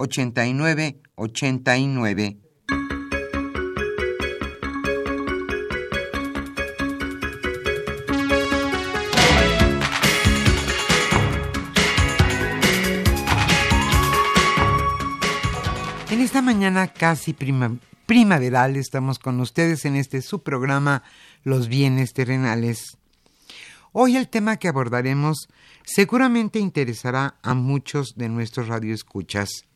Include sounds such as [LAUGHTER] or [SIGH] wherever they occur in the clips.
89 89. En esta mañana casi primaveral estamos con ustedes en este subprograma Los bienes terrenales. Hoy el tema que abordaremos seguramente interesará a muchos de nuestros radioescuchas.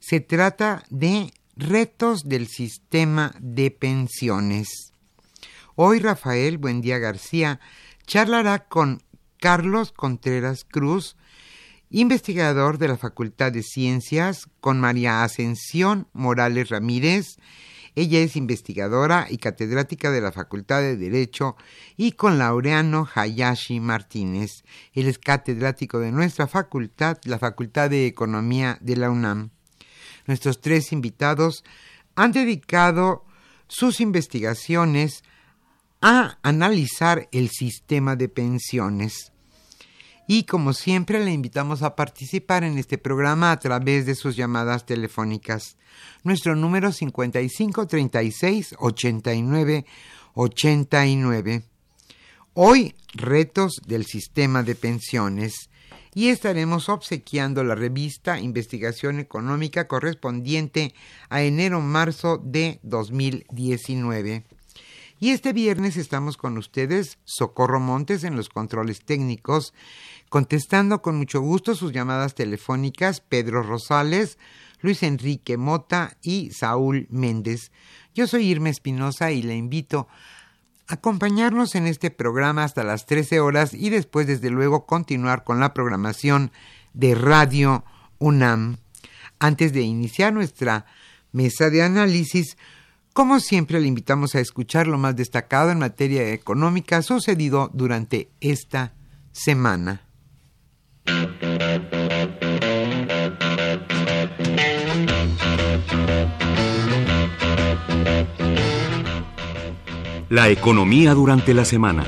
Se trata de retos del sistema de pensiones. Hoy Rafael Buendía García charlará con Carlos Contreras Cruz, investigador de la Facultad de Ciencias, con María Ascensión Morales Ramírez, ella es investigadora y catedrática de la Facultad de Derecho y con Laureano Hayashi Martínez. Él es catedrático de nuestra facultad, la Facultad de Economía de la UNAM nuestros tres invitados han dedicado sus investigaciones a analizar el sistema de pensiones. Y como siempre le invitamos a participar en este programa a través de sus llamadas telefónicas. Nuestro número 55 36 89 89. Hoy, retos del sistema de pensiones y estaremos obsequiando la revista Investigación Económica correspondiente a enero-marzo de 2019. Y este viernes estamos con ustedes, Socorro Montes, en los controles técnicos, contestando con mucho gusto sus llamadas telefónicas Pedro Rosales, Luis Enrique Mota y Saúl Méndez. Yo soy Irma Espinosa y le invito acompañarnos en este programa hasta las 13 horas y después, desde luego, continuar con la programación de Radio UNAM. Antes de iniciar nuestra mesa de análisis, como siempre, le invitamos a escuchar lo más destacado en materia económica sucedido durante esta semana. La economía durante la semana.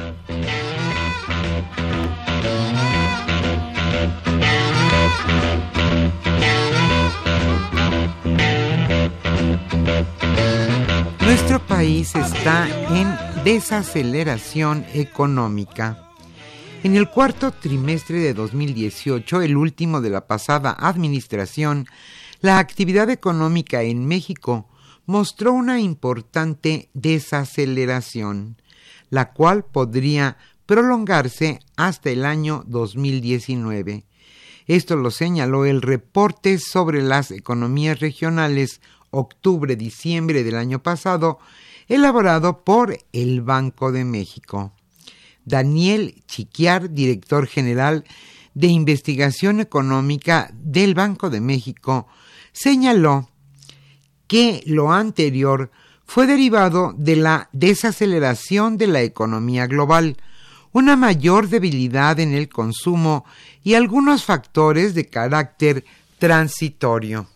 Nuestro país está en desaceleración económica. En el cuarto trimestre de 2018, el último de la pasada administración, la actividad económica en México mostró una importante desaceleración, la cual podría prolongarse hasta el año 2019. Esto lo señaló el reporte sobre las economías regionales octubre-diciembre del año pasado, elaborado por el Banco de México. Daniel Chiquiar, director general de Investigación Económica del Banco de México, señaló que lo anterior fue derivado de la desaceleración de la economía global, una mayor debilidad en el consumo y algunos factores de carácter transitorio.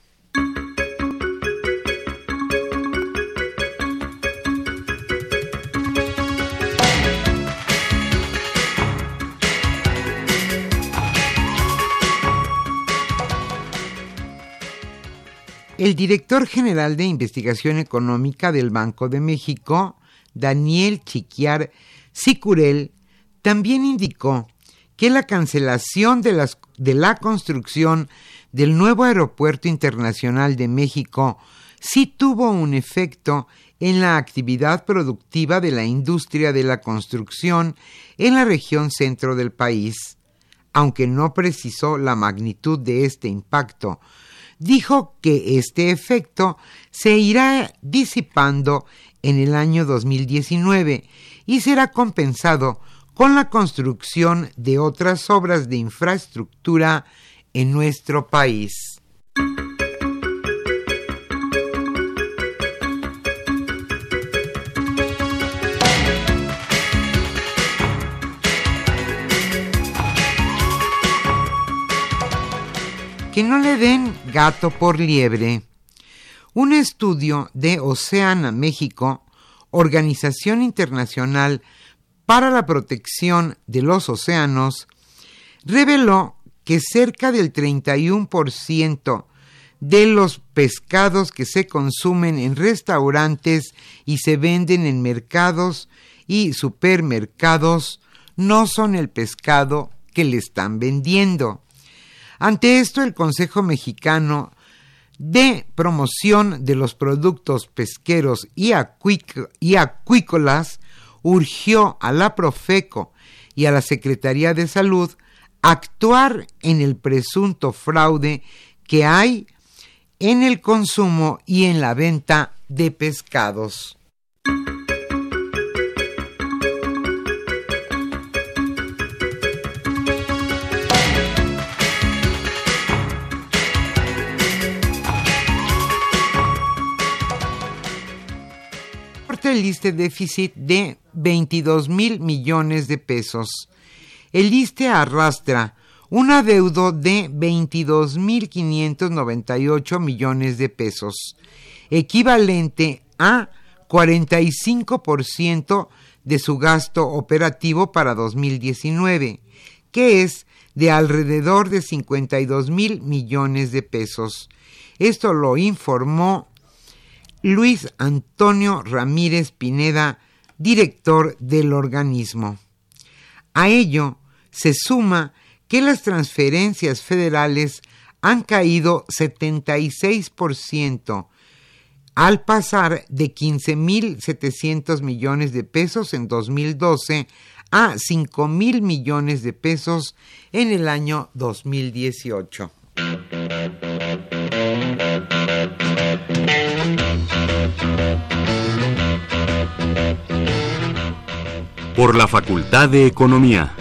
El director general de Investigación Económica del Banco de México, Daniel Chiquiar Sicurel, también indicó que la cancelación de, de, la construcción del nuevo Aeropuerto Internacional de México sí tuvo un efecto en la actividad productiva de la industria de la construcción en la región centro del país, aunque no precisó la magnitud de este impacto, dijo que este efecto se irá disipando en el año 2019 y será compensado con la construcción de otras obras de infraestructura en nuestro país. Que no le den gato por liebre. Un estudio de Oceana México, Organización Internacional para la Protección de los Océanos, reveló que cerca del 31% de los pescados que se consumen en restaurantes y se venden en mercados y supermercados no son el pescado que le están vendiendo. Ante esto, el Consejo Mexicano de Promoción de los Productos Pesqueros y, Acuícolas urgió a la Profeco y a la Secretaría de Salud actuar en el presunto fraude que hay en el consumo y en la venta de pescados. El ISTE déficit de 22 mil millones de pesos. El ISTE arrastra un adeudo de 22 mil 598 millones de pesos, equivalente a 45% de su gasto operativo para 2019, que es de alrededor de 52 mil millones de pesos. Esto lo informó Luis Antonio Ramírez Pineda, director del organismo. A ello se suma que las transferencias federales han caído 76% al pasar de 15.700 millones de pesos en 2012 a 5.000 millones de pesos en el año 2018. Por la Facultad de Economía.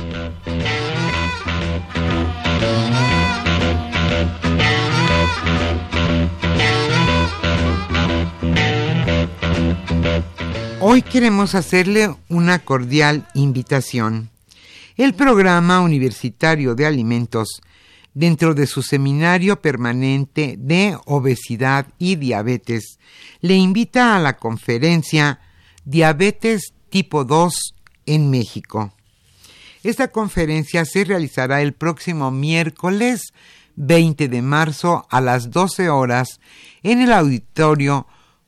Hoy queremos hacerle una cordial invitación. El programa universitario de alimentos dentro de su seminario permanente de obesidad y diabetes, le invita a la conferencia Diabetes tipo 2 en México. Esta conferencia se realizará el próximo miércoles 20 de marzo a las 12 horas en el auditorio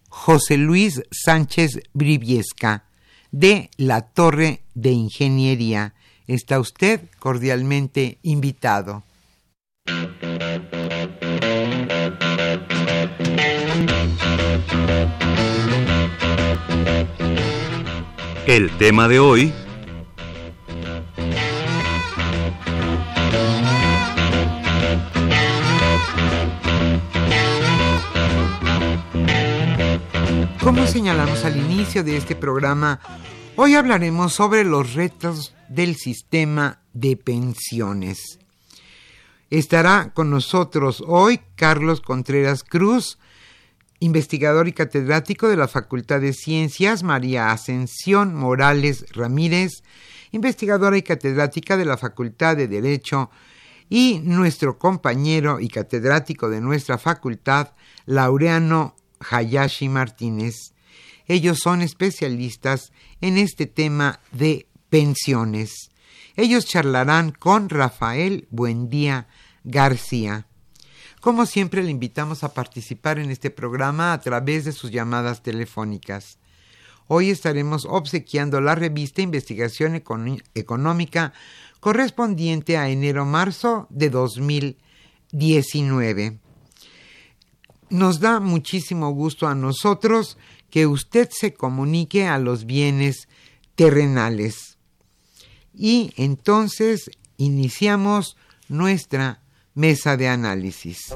José Luis Sánchez Briviesca de la Torre de Ingeniería. Está usted cordialmente invitado. El tema de hoy como señalamos al inicio de este programa, hoy hablaremos sobre los retos del sistema de pensiones. Estará con nosotros hoy Carlos Contreras Cruz, investigador y catedrático de la Facultad de Ciencias, María Ascensión Morales Ramírez, investigadora y catedrática de la Facultad de Derecho, y nuestro compañero y catedrático de nuestra facultad, Laureano Hayashi Martínez. Ellos son especialistas en este tema de pensiones. Ellos charlarán con Rafael Buendía García. Como siempre, le invitamos a participar en este programa a través de sus llamadas telefónicas. Hoy estaremos obsequiando la revista Investigación Económica correspondiente a enero-marzo de 2019. Nos da muchísimo gusto a nosotros que usted se comunique a los bienes terrenales. Y entonces iniciamos nuestra Mesa de análisis.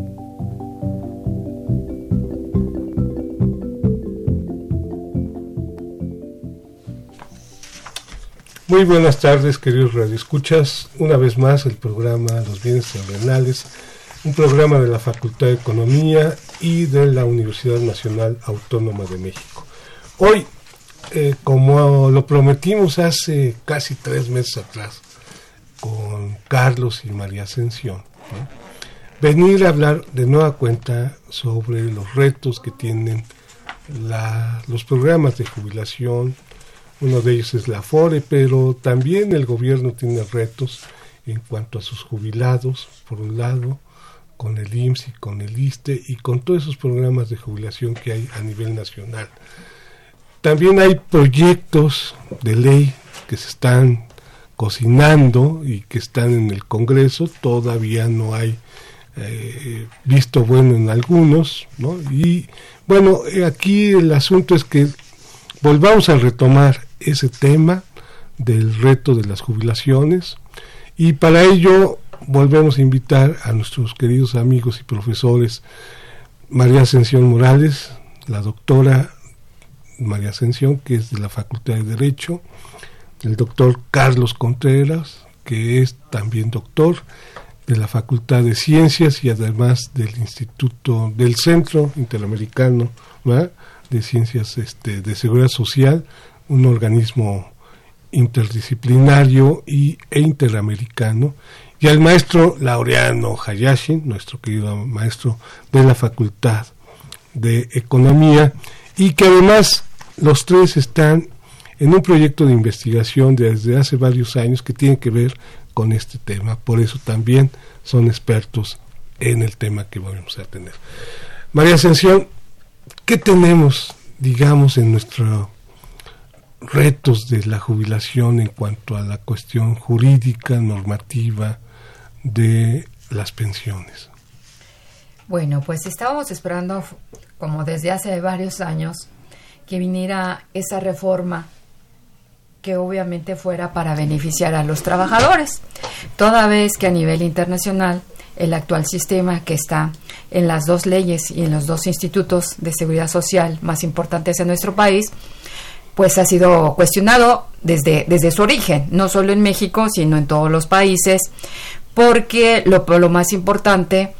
Muy buenas tardes, queridos radioescuchas. Una vez más el programa Los Bienes Terrenales, un programa de la Facultad de Economía y de la Universidad Nacional Autónoma de México. Hoy, eh, como lo prometimos hace casi tres meses atrás con Carlos y María Ascensión, venir a hablar de nueva cuenta sobre los retos que tienen los programas de jubilación, uno de ellos es la FORE, pero también el gobierno tiene retos en cuanto a sus jubilados, por un lado, con el IMSS y con el ISTE y con todos esos programas de jubilación que hay a nivel nacional. También hay proyectos de ley que se están cocinando y que están en el Congreso, todavía no hay eh, visto bueno en algunos, ¿no? Y bueno, aquí el asunto es que volvamos a retomar ese tema del reto de las jubilaciones. Y para ello volvemos a invitar a nuestros queridos amigos y profesores María Ascensión Morales, la doctora María Ascensión, que es de la Facultad de Derecho, el doctor Carlos Contreras, que es también doctor de la Facultad de Ciencias y además del Instituto del Centro Interamericano de Ciencias este, de Seguridad Social un organismo interdisciplinario y, e interamericano y al maestro Laureano Hayashi, nuestro querido maestro de la Facultad de Economía, y que además los tres están en un proyecto de investigación desde hace varios años que tiene que ver con este tema. Por eso también son expertos en el tema que vamos a tener. María Ascensión, ¿qué tenemos, digamos, en nuestros retos de la jubilación en cuanto a la cuestión jurídica, normativa de las pensiones? Bueno, pues estábamos esperando, como desde hace varios años, que viniera esa reforma que obviamente fuera para beneficiar a los trabajadores, toda vez que a nivel internacional el actual sistema que está en las dos leyes y en los dos institutos de seguridad social más importantes en nuestro país, pues ha sido cuestionado desde, desde su origen, no solo en México, sino en todos los países, porque lo, lo más importante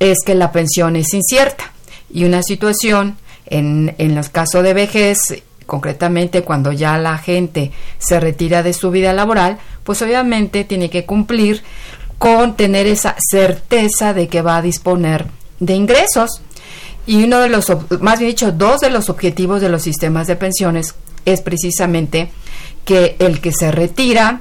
es que la pensión es incierta y una situación en, en los casos de vejez concretamente cuando ya la gente se retira de su vida laboral, pues obviamente tiene que cumplir con tener esa certeza de que va a disponer de ingresos. Y uno de los, más bien dicho, dos de los objetivos de los sistemas de pensiones es precisamente que el que se retira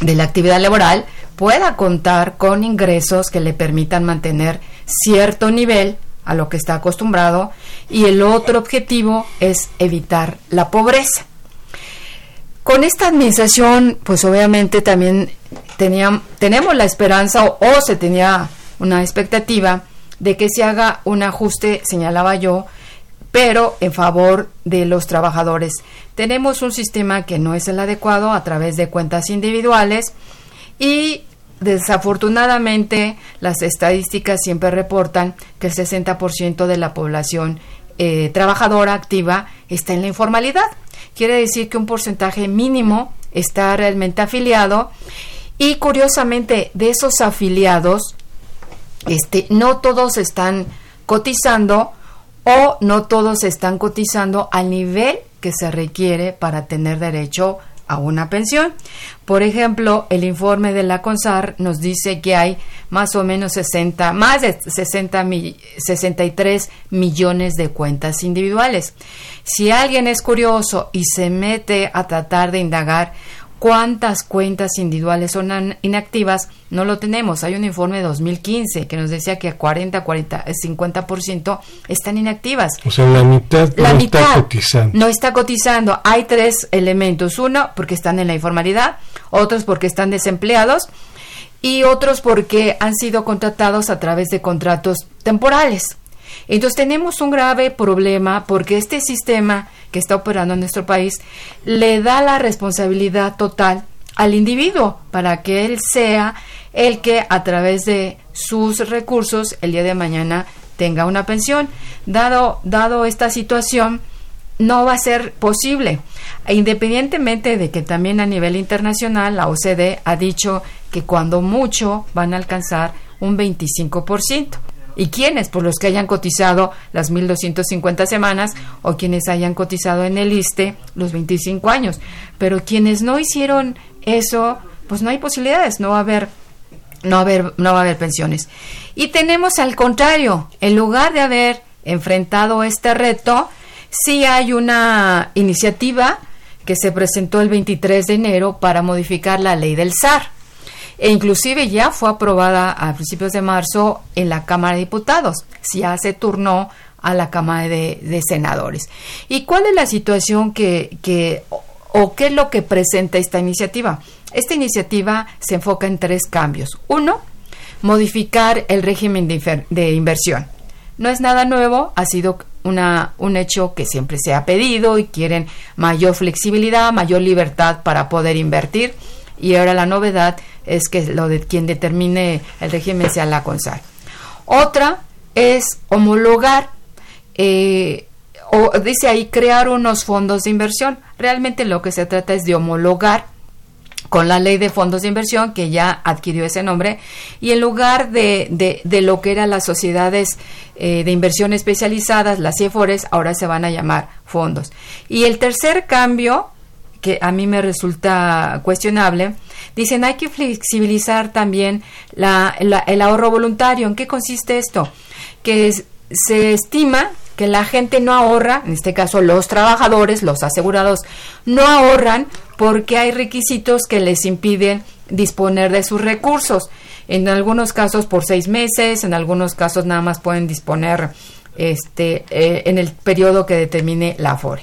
de la actividad laboral pueda contar con ingresos que le permitan mantener cierto nivel a lo que está acostumbrado y el otro objetivo es evitar la pobreza. Con esta administración, pues obviamente también tenemos la esperanza o, se tenía una expectativa de que se haga un ajuste, señalaba yo, pero en favor de los trabajadores. Tenemos un sistema que no es el adecuado a través de cuentas individuales y Desafortunadamente, las estadísticas siempre reportan que el 60% de la población eh, trabajadora activa está en la informalidad. Quiere decir que un porcentaje mínimo está realmente afiliado y curiosamente de esos afiliados, este, no todos están cotizando o no todos están cotizando al nivel que se requiere para tener derecho a una pensión. Por ejemplo, el informe de la CONSAR nos dice que hay más o menos 60, más de 60 63 millones de cuentas individuales. Si alguien es curioso y se mete a tratar de indagar cuántas cuentas individuales son inactivas, no lo tenemos. Hay un informe de 2015 que nos decía que 40, 40, 50% están inactivas. O sea, la mitad no está cotizando. No está cotizando. Hay tres elementos. Uno, porque están en la informalidad, otros porque están desempleados y otros porque han sido contratados a través de contratos temporales. Entonces tenemos un grave problema porque este sistema que está operando en nuestro país le da la responsabilidad total al individuo para que él sea el que a través de sus recursos el día de mañana tenga una pensión. Dado, dado esta situación, no va a ser posible. Independientemente de que también a nivel internacional la OCDE ha dicho que cuando mucho van a alcanzar un 25%. ¿Y quiénes? Pues los que hayan cotizado las 1.250 semanas o quienes hayan cotizado en el ISTE los 25 años. Pero quienes no hicieron eso, pues no hay posibilidades, no va a haber, no va a haber, no va a haber pensiones. Y tenemos al contrario, en lugar de haber enfrentado este reto, sí hay una iniciativa que se presentó el 23 de enero para modificar la ley del SAR e inclusive ya fue aprobada a principios de marzo en la Cámara de Diputados. Ya se turnó a la Cámara de, Senadores. ¿Y cuál es la situación que, o qué es lo que presenta esta iniciativa? Esta iniciativa se enfoca en tres cambios. Uno, modificar el régimen de, de inversión. No es nada nuevo, ha sido una, un hecho que siempre se ha pedido y quieren mayor flexibilidad, mayor libertad para poder invertir. Y ahora la novedad es que lo de quien determine el régimen sea la CONSAR. Otra es homologar, eh, o dice ahí crear unos fondos de inversión. Realmente lo que se trata es de homologar con la ley de fondos de inversión que ya adquirió ese nombre y en lugar de, de, lo que eran las sociedades eh, de inversión especializadas, las CIFORES, ahora se van a llamar fondos. Y el tercer cambio que a mí me resulta cuestionable. Dicen, hay que flexibilizar también la, el ahorro voluntario. ¿En qué consiste esto? Que se estima que la gente no ahorra, en este caso los trabajadores, los asegurados, no ahorran porque hay requisitos que les impiden disponer de sus recursos. En algunos casos por seis meses, en algunos casos nada más pueden disponer este, eh, en el periodo que determine la AFORE.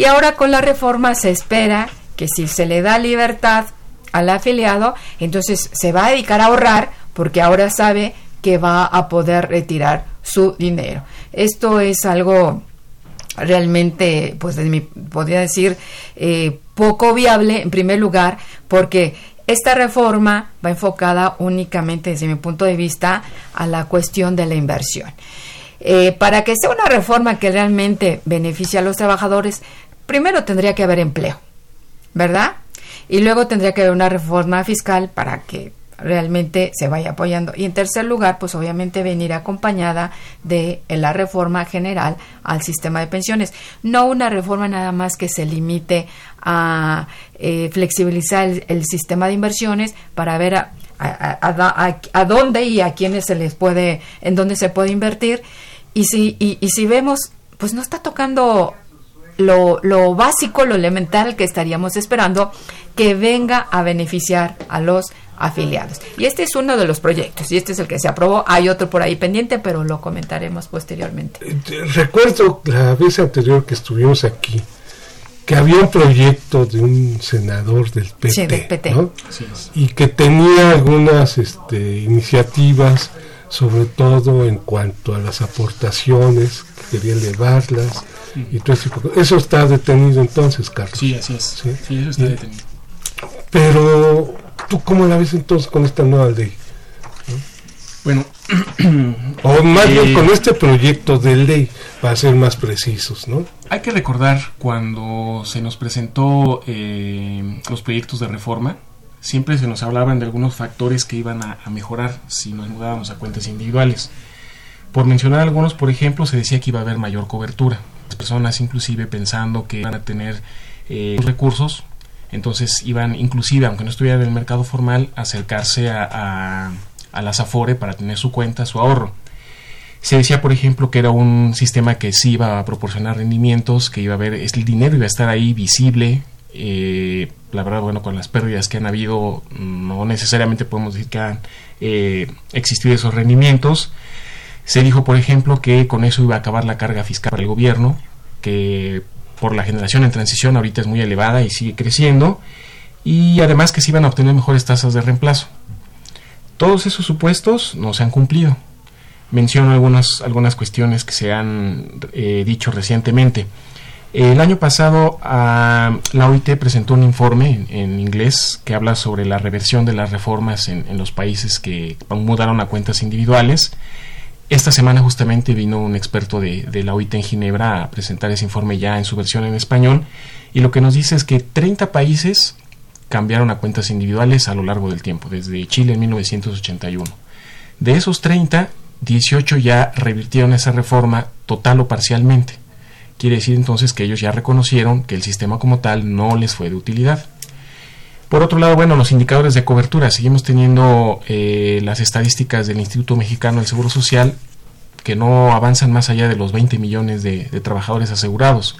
Y ahora con la reforma se espera que si se le da libertad al afiliado, entonces se va a dedicar a ahorrar porque ahora sabe que va a poder retirar su dinero. Esto es algo realmente, pues podría decir, eh, poco viable en primer lugar, porque esta reforma va enfocada únicamente desde mi punto de vista a la cuestión de la inversión. Eh, para que sea una reforma que realmente beneficie a los trabajadores, primero tendría que haber empleo, ¿verdad? Y luego tendría que haber una reforma fiscal para que realmente se vaya apoyando. Y en tercer lugar, pues obviamente venir acompañada de la reforma general al sistema de pensiones. No una reforma nada más que se limite a eh, flexibilizar el, sistema de inversiones para ver a, dónde y a quiénes se les puede, en dónde se puede invertir. Y si, y si vemos, pues no está tocando lo, lo, básico, lo elemental que estaríamos esperando que venga a beneficiar a los afiliados. Y este es uno de los proyectos y este es el que se aprobó. Hay otro por ahí pendiente, pero lo comentaremos posteriormente. Eh, recuerdo la vez anterior que estuvimos aquí que había un proyecto de un senador del PT, y que tenía algunas este, iniciativas, sobre todo en cuanto a las aportaciones, que quería elevarlas y todo. Eso está detenido entonces, Carlos. Sí, así es. Sí, eso está detenido. Pero ¿Tú cómo la ves entonces con esta nueva ley? Bueno, [CLEARS THROAT] o más bien eh, con este proyecto de ley, para ser más precisos, ¿no? Hay que recordar cuando se nos presentó eh, los proyectos de reforma, siempre se nos hablaban de algunos factores que iban a, mejorar si nos mudábamos a cuentas individuales. Por mencionar algunos, por ejemplo, se decía que iba a haber mayor cobertura. Personas inclusive pensando que iban a tener eh, recursos entonces iban, inclusive, aunque no estuvieran en el mercado formal, a acercarse a, a, las Afore para tener su cuenta, su ahorro. Se decía, por ejemplo, que era un sistema que sí iba a proporcionar rendimientos, que iba a haber, el dinero iba a estar ahí visible. Eh, la verdad, bueno, con las pérdidas que han habido, no necesariamente podemos decir que han eh, existido esos rendimientos. Se dijo, por ejemplo, que con eso iba a acabar la carga fiscal para el gobierno, que por la generación en transición ahorita es muy elevada y sigue creciendo, y además que se iban a obtener mejores tasas de reemplazo. Todos esos supuestos no se han cumplido. Menciono algunas, algunas cuestiones que se han eh, dicho recientemente. El año pasado la OIT presentó un informe en, inglés que habla sobre la reversión de las reformas en, en los países que mudaron a cuentas individuales esta semana justamente vino un experto de, la OIT en Ginebra a presentar ese informe ya en su versión en español y lo que nos dice es que 30 países cambiaron a cuentas individuales a lo largo del tiempo, desde Chile en 1981. De esos 30, 18 ya revirtieron esa reforma total o parcialmente. Quiere decir entonces que ellos ya reconocieron que el sistema como tal no les fue de utilidad. Por otro lado, bueno, los indicadores de cobertura. Seguimos teniendo eh, las estadísticas del Instituto Mexicano del Seguro Social que no avanzan más allá de los 20 millones de, trabajadores asegurados.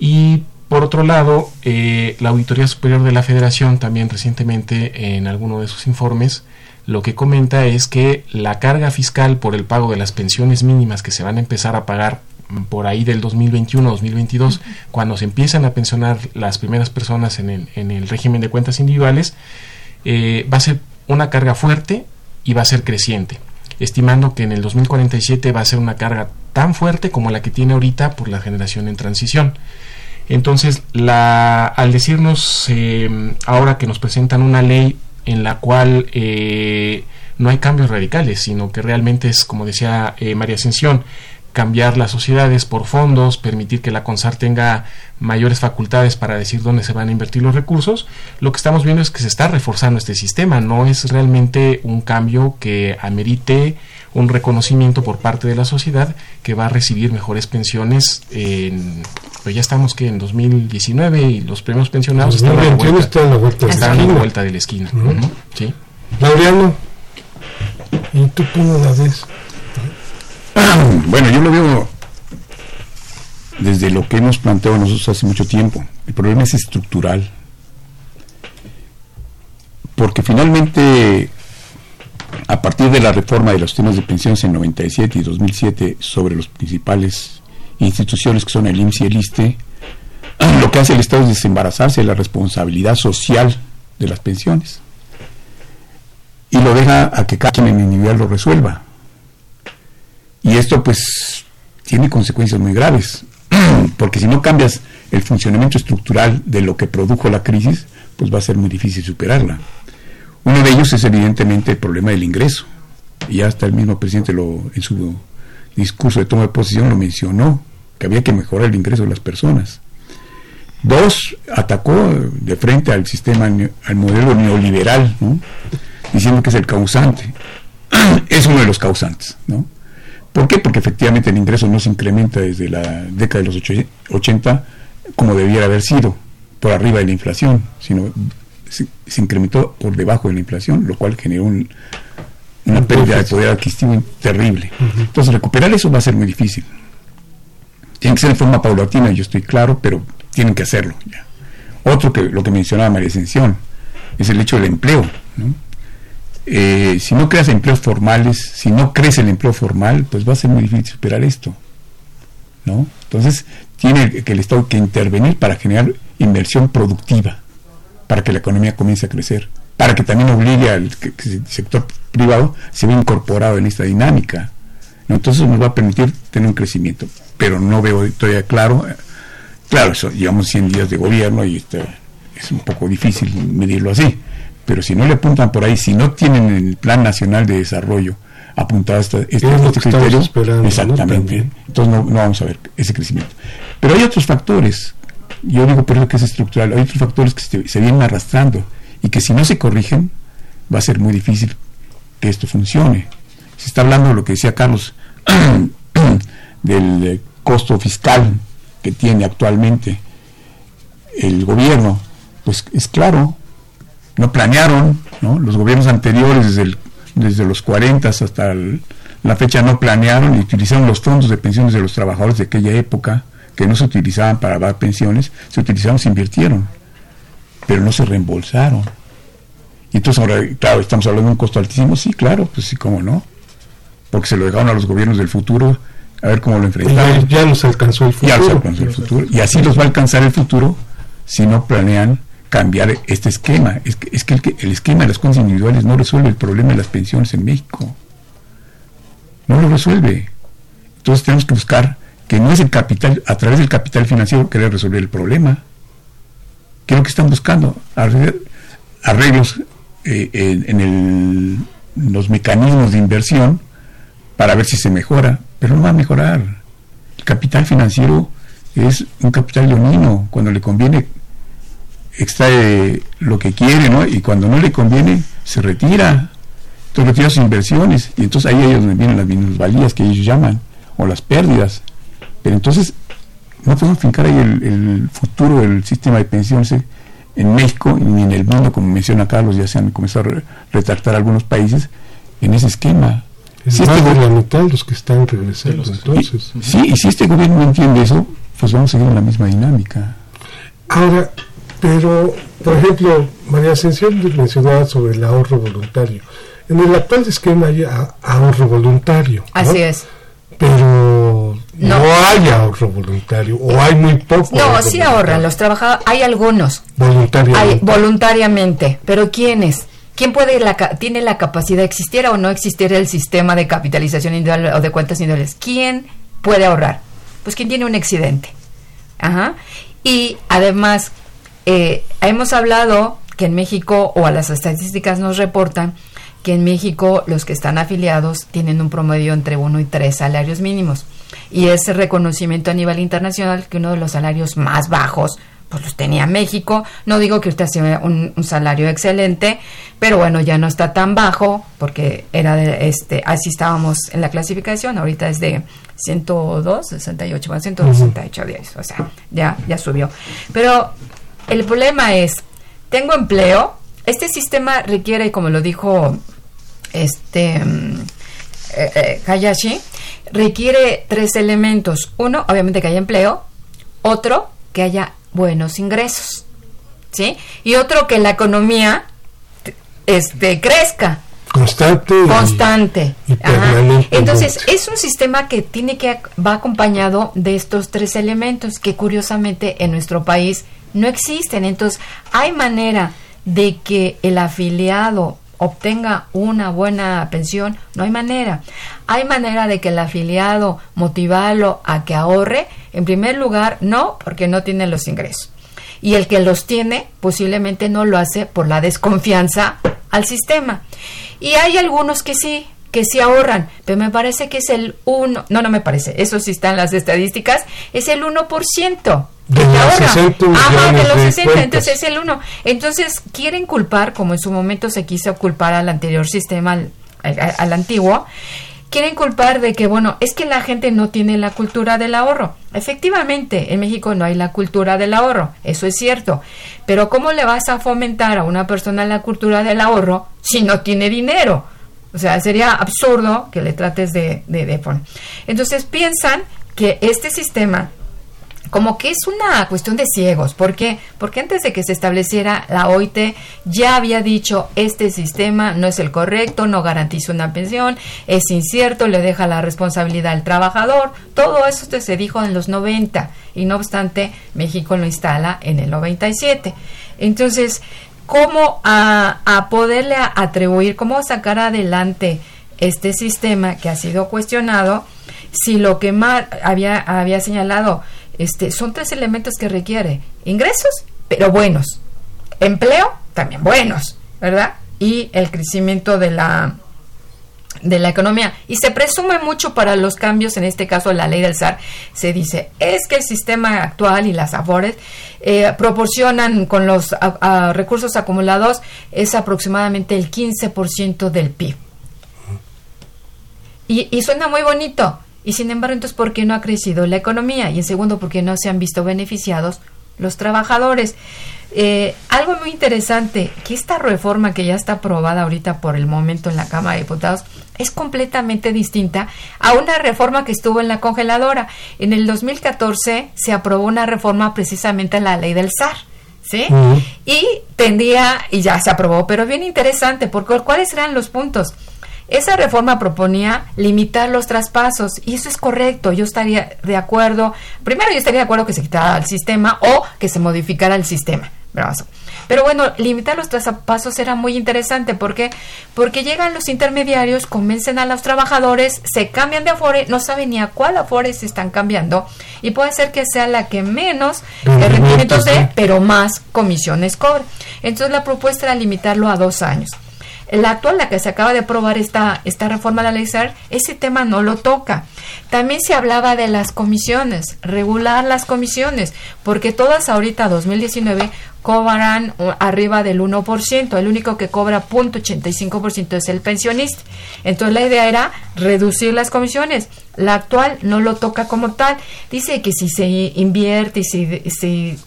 Y por otro lado, eh, la Auditoría Superior de la Federación también recientemente en alguno de sus informes lo que comenta es que la carga fiscal por el pago de las pensiones mínimas que se van a empezar a pagar por ahí del 2021-2022, cuando se empiezan a pensionar las primeras personas en el, en el régimen de cuentas individuales, eh, va a ser una carga fuerte y va a ser creciente, estimando que en el 2047 va a ser una carga tan fuerte como la que tiene ahorita por la generación en transición. Entonces, la, al decirnos eh, ahora que nos presentan una ley en la cual eh, no hay cambios radicales, sino que realmente es, como decía María Ascensión, cambiar las sociedades por fondos, permitir que la CONSAR tenga mayores facultades para decir dónde se van a invertir los recursos, lo que estamos viendo es que se está reforzando este sistema, no es realmente un cambio que amerite un reconocimiento por parte de la sociedad que va a recibir mejores pensiones en pues ya estamos que en 2019 y los primeros pensionados están, a la vuelta, están a la vuelta, a la vuelta de la esquina. Ujú, ¿sí? Laureano, ¿y tú cómo la ves? [CLEARS THROAT] Bueno, yo lo veo desde lo que hemos planteado nosotros hace mucho tiempo. El problema es estructural. Porque finalmente, a partir de la reforma de los temas de pensiones en 97 y 2007 sobre las principales instituciones que son el IMSS y el ISTE, [CLEARS THROAT] lo que hace el Estado es desembarazarse de la responsabilidad social de las pensiones. Y lo deja a que cada quien en individual lo resuelva. Y esto pues tiene consecuencias muy graves, [CLEARS THROAT] porque si no cambias el funcionamiento estructural de lo que produjo la crisis, pues va a ser muy difícil superarla. Uno de ellos es evidentemente el problema del ingreso. Y hasta el mismo presidente lo, en su discurso de toma de posición lo mencionó, que había que mejorar el ingreso de las personas. Dos, atacó de frente al sistema, al modelo neoliberal, ¿no? diciendo que es el causante. [CLEARS THROAT] es uno de los causantes. ¿no? ¿Por qué? Porque efectivamente el ingreso no se incrementa desde la década de los ocho- 80 como debiera haber sido, por arriba de la inflación, sino se, se incrementó por debajo de la inflación, lo cual generó un- una pérdida de poder adquisitivo terrible. Entonces recuperar eso va a ser muy difícil. Tiene que ser de forma paulatina, yo estoy claro, pero tienen que hacerlo. ya. Otro que lo que mencionaba María Ascensión es el hecho del empleo. ¿no? Eh, si no creas empleos formales, si no crece el empleo formal, pues va a ser muy difícil superar esto. ¿no? Entonces, tiene que el Estado que intervenir para generar inversión productiva, para que la economía comience a crecer, para que también obligue al sector privado se vea incorporado en esta dinámica. Entonces nos va a permitir tener un crecimiento, pero no veo todavía claro. Claro, eso, llevamos 100 días de gobierno y este, es un poco difícil medirlo así, pero si no le apuntan por ahí, si no tienen en el Plan Nacional de Desarrollo apuntado este, este, Es lo este criterio, ¿no? exactamente, entonces no, no vamos a ver ese crecimiento. Pero hay otros factores, yo digo por eso que es estructural, hay otros factores que se, se vienen arrastrando y que si no se corrigen va a ser muy difícil que esto funcione. Se está hablando de lo que decía Carlos, [CLEARS THROAT] del eh, costo fiscal que tiene actualmente el gobierno, pues es claro, no planearon, ¿no? los gobiernos anteriores desde, el- desde los 40 hasta el- la fecha no planearon y utilizaron los fondos de pensiones de los trabajadores de aquella época, que no se utilizaban para dar pensiones, se utilizaron, se invirtieron, pero no se reembolsaron. Y entonces ahora, claro, estamos hablando de un costo altísimo, sí, claro, pues sí, cómo no, porque se lo dejaron a los gobiernos del futuro a ver cómo lo Ya, enfrentaron ya nos alcanzó el futuro. ya los alcanzó el futuro. Y así los va a alcanzar el futuro si no planean cambiar este esquema. Es que, el, que- el esquema de las cuentas individuales no resuelve el problema de las pensiones en México. No lo resuelve. Entonces tenemos que buscar que no es el capital, a través del capital financiero querer resolver el problema. ¿Qué es lo que están buscando? Arreglos eh, en, en el- los mecanismos de inversión para ver si se mejora, pero no va a mejorar. El capital financiero es un capital leonino, cuando le conviene extrae lo que quiere, ¿no? Y cuando no le conviene, se retira. Entonces retira sus inversiones y entonces ahí es donde vienen las minusvalías que ellos llaman, o las pérdidas. Pero entonces no podemos fincar ahí el, el futuro del sistema de pensiones en México ni en el mundo, como menciona Carlos, ya se han comenzado a re- retractar algunos países en ese esquema. Es Si más este de go- la mitad los que están regresando, los- entonces. y- sí, y si este gobierno no entiende eso, pues vamos a seguir en la misma dinámica. Ahora, pero, por ejemplo, María Ascensión mencionaba sobre el ahorro voluntario. En el actual esquema hay ahorro voluntario. ¿no? Así es. Pero no. No. hay ahorro voluntario, o hay muy poco. No, sí ahorran los trabajadores. Hay algunos, Voluntariamente. hay voluntariamente, pero ¿quiénes? ¿Quién puede la, tiene la capacidad, existiera o no existiera el sistema de capitalización individual o de cuentas individuales? ¿Quién puede ahorrar? Pues quien tiene un accidente. Ajá. Y además, eh, hemos hablado que en México, o a las estadísticas nos reportan, que en México los que están afiliados tienen un promedio entre uno y tres salarios mínimos. Y ese reconocimiento a nivel internacional que uno de los salarios más bajos pues los tenía México. No digo que usted hacía un, salario excelente, pero bueno, ya no está tan bajo, porque era de, este, así estábamos en la clasificación, ahorita es de 102, 68, 168 días, o sea, ya, ya subió. Pero el problema es, tengo empleo, este sistema requiere, como lo dijo este mm, eh, eh, Hayashi, requiere tres elementos. Uno, obviamente que haya empleo. Otro, que haya buenos ingresos. ¿Sí? Y otro, que la economía este, crezca. Constante. Constante. Entonces, es un sistema que tiene que va acompañado de estos tres elementos que curiosamente en nuestro país no existen. Entonces, hay manera de que el afiliado obtenga una buena pensión, no hay manera. Hay manera de que el afiliado motivarlo a que ahorre. En primer lugar, no, porque no tiene los ingresos. Y el que los tiene posiblemente no lo hace por la desconfianza al sistema. Y hay algunos que sí, que sí ahorran, pero me parece que es el 1, no, no me parece, eso sí está en las estadísticas, es el 1%. De los 60 Ajá, de los 60, entonces es el 1. Entonces quieren culpar, como en su momento se quiso culpar al anterior sistema, al, al, antiguo, quieren culpar de que, bueno, es que la gente no tiene la cultura del ahorro. Efectivamente, en México no hay la cultura del ahorro, eso es cierto. Pero ¿cómo le vas a fomentar a una persona la cultura del ahorro si no tiene dinero? O sea, sería absurdo que le trates de, de, de. Entonces piensan que este sistema como que es una cuestión de ciegos. ¿Por qué? Porque antes de que se estableciera la OIT ya había dicho este sistema no es el correcto, no garantiza una pensión, es incierto, le deja la responsabilidad al trabajador. Todo eso se dijo en los 90 y no obstante México lo instala en el 97. Entonces, ¿cómo a, a poderle atribuir, cómo sacar adelante este sistema que ha sido cuestionado si lo que más había, había señalado este, son tres elementos que requiere. Ingresos, pero buenos. Empleo, también buenos, ¿verdad? Y el crecimiento de la de la economía y se presume mucho para los cambios en este caso la ley del SAR se dice es que el sistema actual y las afores eh, proporcionan con los recursos acumulados es aproximadamente el 15% del PIB y, y suena muy bonito y sin embargo, entonces, ¿por qué no ha crecido la economía? Y en segundo, ¿por qué no se han visto beneficiados los trabajadores? Eh, algo muy interesante, que esta reforma que ya está aprobada ahorita por el momento en la Cámara de Diputados es completamente distinta a una reforma que estuvo en la congeladora. En el 2014 se aprobó una reforma precisamente a la ley del SAR. ¿Sí? Y tendría, y ya se aprobó, pero bien interesante, porque ¿cuáles eran los puntos? Esa reforma proponía limitar los traspasos y eso es correcto. Yo estaría de acuerdo. Primero, yo estaría de acuerdo que se quitara el sistema o que se modificara el sistema. Pero bueno, limitar los traspasos era muy interesante. ¿Por qué? Porque llegan los intermediarios, convencen a los trabajadores, se cambian de Afore, no saben ni a cuál Afore se están cambiando y puede ser que sea la que menos rendimientos dé, pero más comisiones cobre. Entonces la propuesta era limitarlo a dos años. La actual, la que se acaba de aprobar esta, esta reforma de la ley SAR, ese tema no lo toca. También se hablaba de las comisiones, regular las comisiones, porque todas ahorita 2019 cobran arriba del 1%, el único que cobra 0.85% es el pensionista. Entonces la idea era reducir las comisiones. La actual no lo toca como tal. Dice que si se invierte y si, si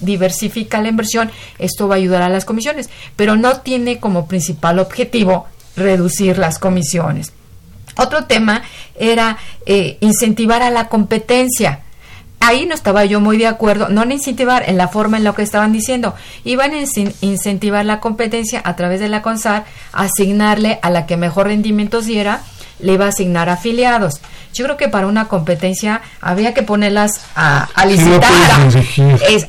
diversifica la inversión, esto va a ayudar a las comisiones, pero no tiene como principal objetivo reducir las comisiones. Otro tema era eh, incentivar a la competencia ahí no estaba yo muy de acuerdo, no en incentivar en la forma en la que estaban diciendo, iban a incentivar la competencia a través de la CONSAR, asignarle a la que mejor rendimientos diera, le iba a asignar afiliados. Yo creo que para una competencia había que ponerlas a, licitar.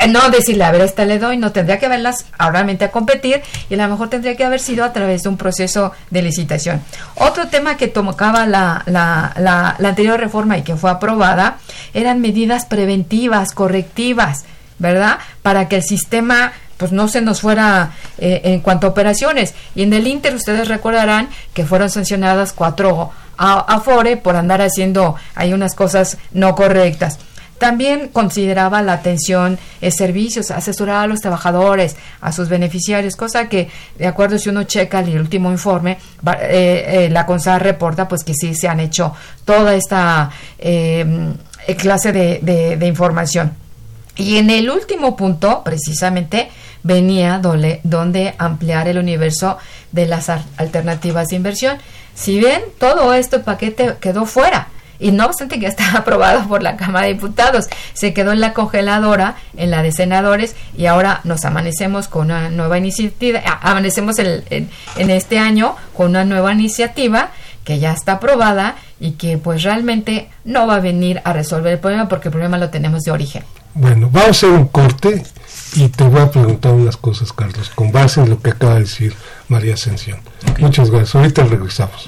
no, decirle, a ver, esta le doy, no tendría que verlas realmente a competir y a lo mejor tendría que haber sido a través de un proceso de licitación. Otro tema que tocaba la, la, la, la anterior reforma y que fue aprobada eran medidas preventivas, correctivas, ¿verdad? Para que el sistema pues no se nos fuera eh, en cuanto a operaciones. Y en el Inter ustedes recordarán que fueron sancionadas cuatro a, Afore por andar haciendo ahí unas cosas no correctas. También consideraba la atención, eh, servicios, asesorar a los trabajadores, a sus beneficiarios, cosa que, de acuerdo, si uno checa el último informe, eh, la CONSAR reporta pues que sí se han hecho toda esta clase de, de información. Y en el último punto, precisamente, venía donde, ampliar el universo de las alternativas de inversión. Si bien todo este paquete quedó fuera, y no obstante que [LAUGHS] está aprobado por la Cámara de Diputados, se quedó en la congeladora, en la de senadores, y ahora nos amanecemos con una nueva iniciativa, amanecemos en este año con una nueva iniciativa que ya está aprobada y que pues realmente no va a venir a resolver el problema porque el problema lo tenemos de origen. Bueno, vamos a hacer un corte y te voy a preguntar unas cosas, Carlos, con base en lo que acaba de decir María Ascensión. Muchas gracias. Ahorita regresamos.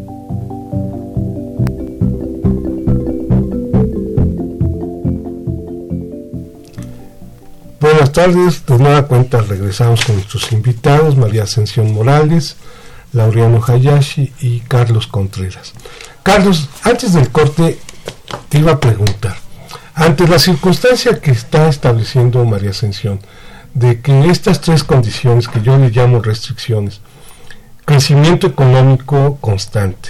Buenas tardes, de nueva cuenta regresamos con nuestros invitados, María Ascensión Morales, Laureano Hayashi y Carlos Contreras. Carlos, antes del corte te iba a preguntar, ante la circunstancia que está estableciendo María Ascensión, de que estas tres condiciones que yo le llamo restricciones, crecimiento económico constante,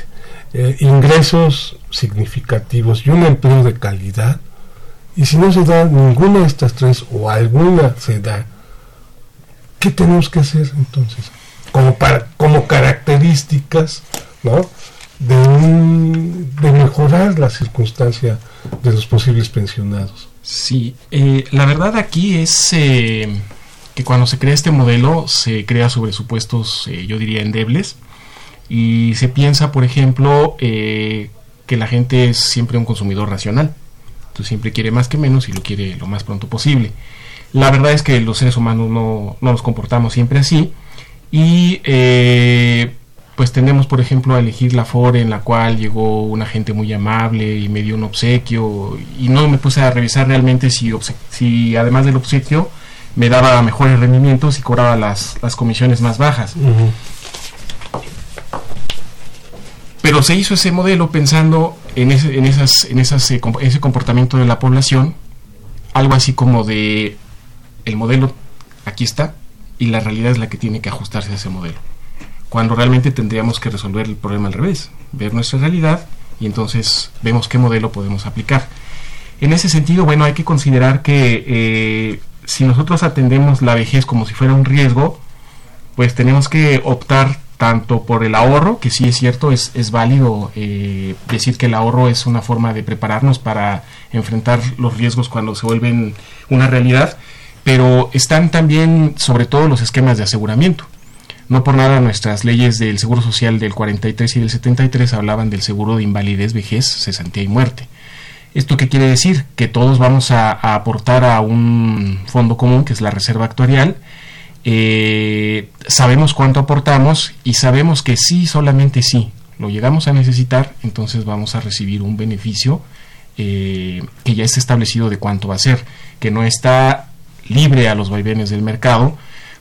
eh, ingresos significativos y un empleo de calidad, y si no se da ninguna de estas tres o alguna se da, ¿qué tenemos que hacer entonces? Como, para, como características ¿no? de, mejorar la circunstancia de los posibles pensionados. Sí, eh, la verdad aquí es, eh, que cuando se crea este modelo se crea sobre supuestos, eh, yo diría, endebles, y se piensa, por ejemplo, que la gente es siempre un consumidor racional, entonces siempre quiere más que menos y lo quiere lo más pronto posible. La verdad es que los seres humanos no, no nos comportamos siempre así, y eh, pues tenemos, por ejemplo, a elegir la FOR en la cual llegó una gente muy amable y me dio un obsequio y no me puse a revisar realmente si, si además del obsequio me daba mejores rendimientos y cobraba las, las comisiones más bajas. Pero se hizo ese modelo pensando en, ese, en, esas, en esas, eh, ese comportamiento de la población, algo así como de el modelo aquí está y la realidad es la que tiene que ajustarse a ese modelo cuando realmente tendríamos que resolver el problema al revés, ver nuestra realidad y entonces vemos qué modelo podemos aplicar. En ese sentido, bueno, hay que considerar que eh, si nosotros atendemos la vejez como si fuera un riesgo, pues tenemos que optar tanto por el ahorro, que sí es cierto, es, es válido eh, decir que el ahorro es una forma de prepararnos para enfrentar los riesgos cuando se vuelven una realidad, pero están también sobre todo los esquemas de aseguramiento. No por nada nuestras leyes del Seguro Social del 43 y del 73 hablaban del seguro de invalidez, vejez, cesantía y muerte. ¿Esto qué quiere decir? Que todos vamos a, aportar a un fondo común, que es la reserva actuarial. Eh, sabemos cuánto aportamos y sabemos que sí, solamente sí, lo llegamos a necesitar, entonces vamos a recibir un beneficio eh, que ya está establecido de cuánto va a ser, que no está libre a los vaivenes del mercado,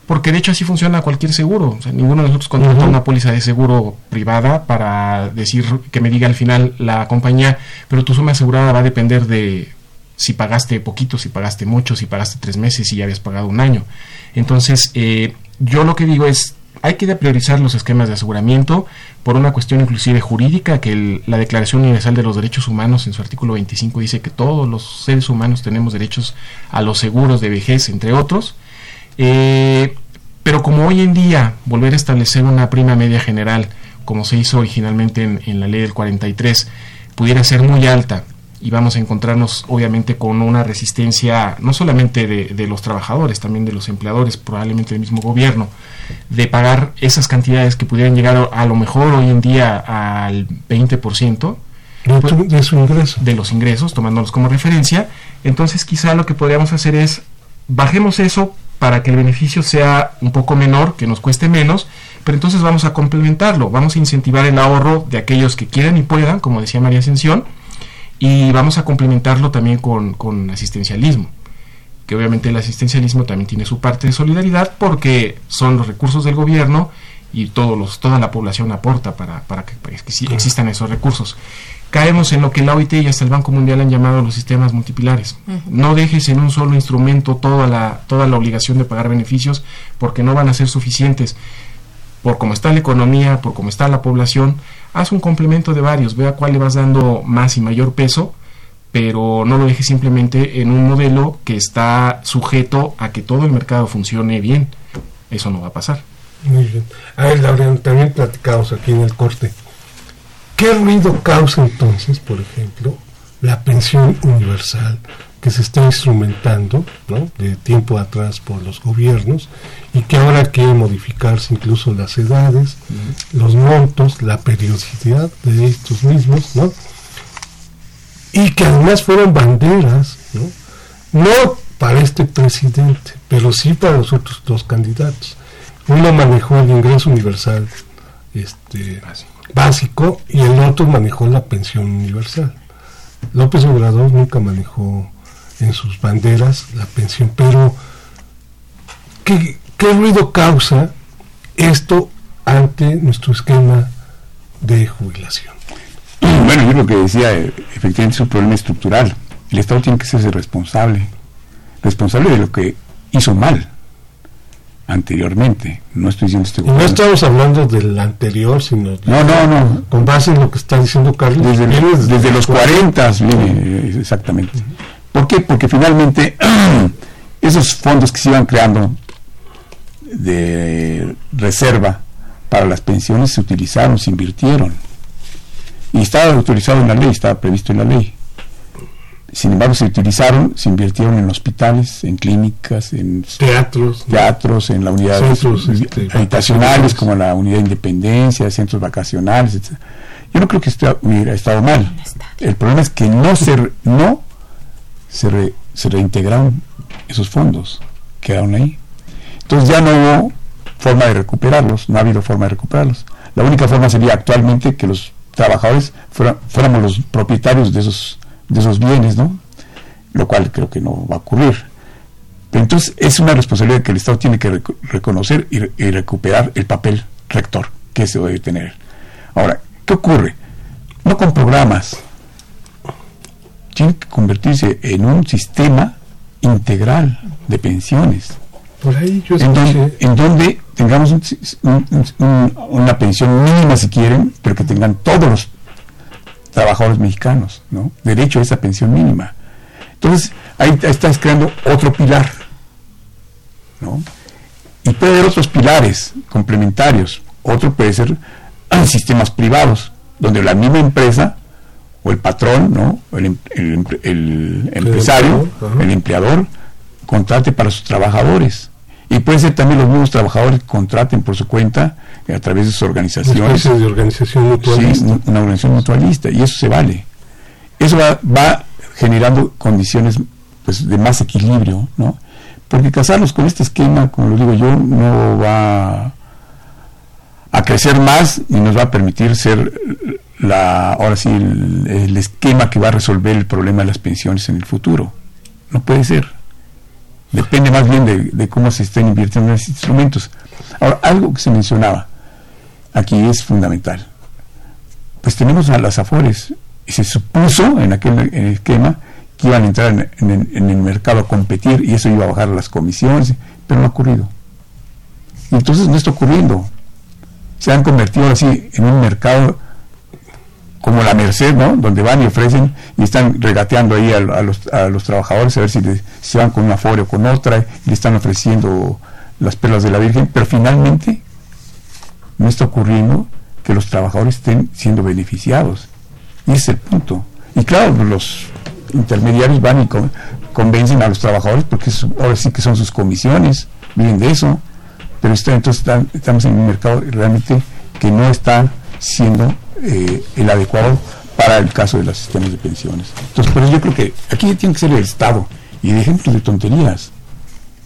porque de hecho así funciona cualquier seguro. O sea, ninguno de nosotros contrata una póliza de seguro privada para decir que me diga al final la compañía, pero tu suma asegurada va a depender de si pagaste poquito, si pagaste mucho, si pagaste tres meses, si ya habías pagado un año. Entonces, eh, yo lo que digo es, hay que priorizar los esquemas de aseguramiento por una cuestión inclusive jurídica, que la Declaración Universal de los Derechos Humanos en su artículo 25 dice que todos los seres humanos tenemos derechos a los seguros de vejez, entre otros. Eh, pero como hoy en día volver a establecer una prima media general, como se hizo originalmente en, la ley del 43, pudiera ser muy alta y vamos a encontrarnos obviamente con una resistencia no solamente de, los trabajadores, también de los empleadores, probablemente del mismo gobierno, de pagar esas cantidades que pudieran llegar a, lo mejor hoy en día al 20%. De, de su ingreso. De los ingresos, tomándolos como referencia. Entonces quizá lo que podríamos hacer es bajemos eso para que el beneficio sea un poco menor, que nos cueste menos, pero entonces vamos a complementarlo, vamos a incentivar el ahorro de aquellos que quieran y puedan, como decía María Ascensión, y vamos a complementarlo también con, asistencialismo, que obviamente el asistencialismo también tiene su parte de solidaridad porque son los recursos del gobierno y todos los, toda la población aporta para, para que, existan esos recursos caemos en lo que la OIT y hasta el Banco Mundial han llamado los sistemas multipilares. No dejes en un solo instrumento toda la, toda la obligación de pagar beneficios porque no van a ser suficientes. Por cómo está la economía, por cómo está la población, haz un complemento de varios, vea cuál le vas dando más y mayor peso, pero no lo dejes simplemente en un modelo que está sujeto a que todo el mercado funcione bien. Eso no va a pasar. Muy bien. A ver, también platicamos aquí en el corte ¿Qué ruido causa entonces, por ejemplo, la pensión universal que se está instrumentando de tiempo atrás por los gobiernos y que ahora quiere modificarse incluso las edades, los montos, la periodicidad de estos mismos, ¿no? y que además fueron banderas, ¿no? no para este presidente, pero sí para los otros dos candidatos. Uno manejó el ingreso universal este, básico y el otro manejó la pensión universal. López Obrador nunca manejó en sus banderas la pensión, pero ¿qué, ruido causa esto ante nuestro esquema de jubilación? [CLEARS THROAT] Bueno, yo lo que decía, eh, efectivamente es un problema estructural. El Estado tiene que ser responsable, responsable de lo que hizo mal anteriormente. No estoy diciendo este No estamos hablando del anterior, sino no, no, no. con base en lo que está diciendo Carlos. Desde, desde, los 40 viene exactamente. ¿Por qué? Porque finalmente [CLEARS THROAT] esos fondos que se iban creando de reserva para las pensiones se utilizaron, se invirtieron. Y estaba autorizado en la ley, estaba previsto en la ley. sin embargo, se utilizaron, se invirtieron en hospitales, en clínicas, en teatros, teatros en la unidad centros este, habitacionales como la unidad de independencia, centros vacacionales, etc. Yo no creo que esto hubiera estado mal. El problema es que no se no se, se reintegraron esos fondos, quedaron ahí. Entonces ya no hubo forma de recuperarlos, no ha habido forma de recuperarlos. La única forma sería actualmente que los trabajadores fuéramos los propietarios de esos de esos bienes, ¿no? Lo cual creo que no va a ocurrir. Pero entonces es una responsabilidad que el Estado tiene que reconocer y, recuperar el papel rector que se debe tener. Ahora, ¿qué ocurre? No con programas. Tiene que convertirse en un sistema integral de pensiones. Por ahí yo en, donde, en donde tengamos una pensión mínima si quieren, pero que tengan todos los trabajadores mexicanos, ¿no? Derecho a esa pensión mínima. Entonces, ahí estás creando otro pilar, ¿no? Y puede haber otros pilares complementarios. Otro puede ser sistemas privados, donde la misma empresa o el patrón, ¿no? el, em, el, empresario, el empleador, contrate para sus trabajadores. Y puede ser también los mismos trabajadores que contraten por su cuenta a través de sus organizaciones. de organización mutualista. Sí, una organización mutualista, y eso se vale. Eso va, generando condiciones pues, de más equilibrio, ¿no? Porque casarlos con este esquema, como lo digo yo, no va a crecer más y nos va a permitir ser la ahora sí el, esquema que va a resolver el problema de las pensiones en el futuro. No puede ser. Depende más bien de, cómo se estén invirtiendo en esos instrumentos. Ahora, algo que se mencionaba, aquí es fundamental. Pues tenemos a las Afores y se supuso en aquel esquema que iban a entrar en, el mercado a competir y eso iba a bajar las comisiones, pero no ha ocurrido. Entonces no está ocurriendo. Se han convertido así en un mercado como la Merced, ¿no? Donde van y ofrecen y están regateando ahí a, los, a los, trabajadores a ver si se van con una Afore o con otra y le están ofreciendo las perlas de la Virgen, pero finalmente no está ocurriendo que los trabajadores estén siendo beneficiados. Y ese es el punto. Y claro, los intermediarios van y convencen a los trabajadores porque ahora sí que son sus comisiones, viven de eso, pero está, entonces estamos en un mercado realmente que no está siendo eh, el adecuado para el caso de los sistemas de pensiones. Entonces, pero yo creo que aquí tiene que ser el Estado y de ejemplos de tonterías.